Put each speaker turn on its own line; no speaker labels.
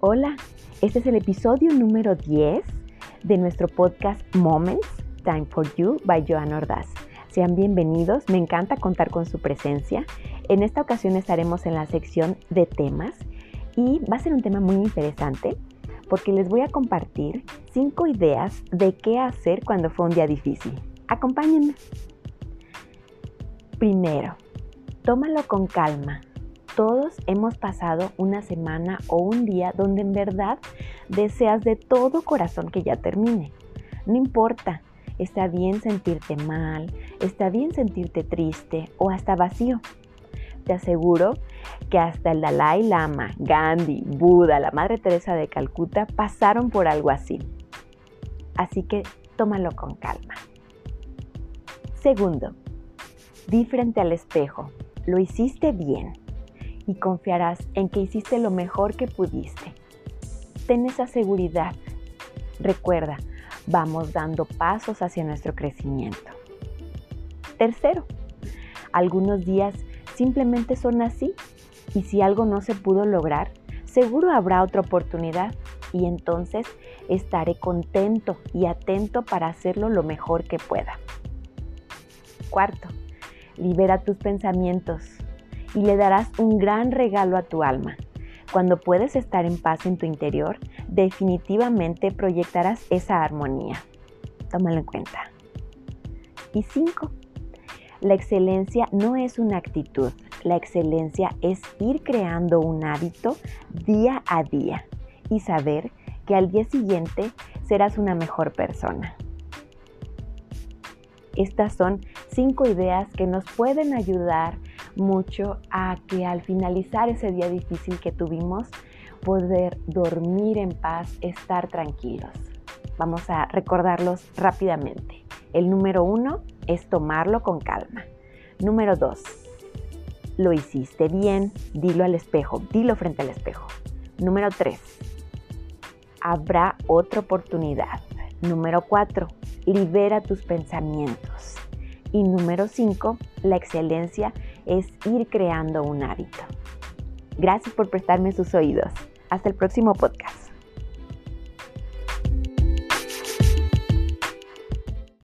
Hola, este es el episodio número 10 de nuestro podcast Moments, Time for You by Joan Ordaz. Sean bienvenidos, me encanta contar con su presencia. En esta ocasión estaremos en la sección de temas y va a ser un tema muy interesante porque les voy a compartir 5 ideas de qué hacer cuando fue un día difícil. Acompáñenme. Primero, tómalo con calma. Todos hemos pasado una semana o un día donde en verdad deseas de todo corazón que ya termine. No importa, está bien sentirte mal, está bien sentirte triste o hasta vacío. Te aseguro que hasta el Dalai Lama, Gandhi, Buda, la Madre Teresa de Calcuta pasaron por algo así. Así que tómalo con calma. Segundo, di frente al espejo, lo hiciste bien y confiarás en que hiciste lo mejor que pudiste. Ten esa seguridad. Recuerda, vamos dando pasos hacia nuestro crecimiento. Tercero, algunos días simplemente son así y si algo no se pudo lograr, seguro habrá otra oportunidad y entonces estaré contento y atento para hacerlo lo mejor que pueda. Cuarto, libera tus pensamientos y le darás un gran regalo a tu alma. Cuando puedes estar en paz en tu interior, definitivamente proyectarás esa armonía. Tómalo en cuenta. Y cinco, la excelencia no es una actitud, la excelencia es ir creando un hábito día a día y saber que al día siguiente serás una mejor persona. Estas son cinco ideas que nos pueden ayudar mucho a que al finalizar ese día difícil que tuvimos, poder dormir en paz, estar tranquilos. Vamos a recordarlos rápidamente. El número uno es tomarlo con calma. Número dos, lo hiciste bien, dilo al espejo, dilo frente al espejo. Número tres, habrá otra oportunidad. Número cuatro, libera tus pensamientos. Y número 5, la excelencia es ir creando un hábito. Gracias por prestarme sus oídos. Hasta el próximo podcast.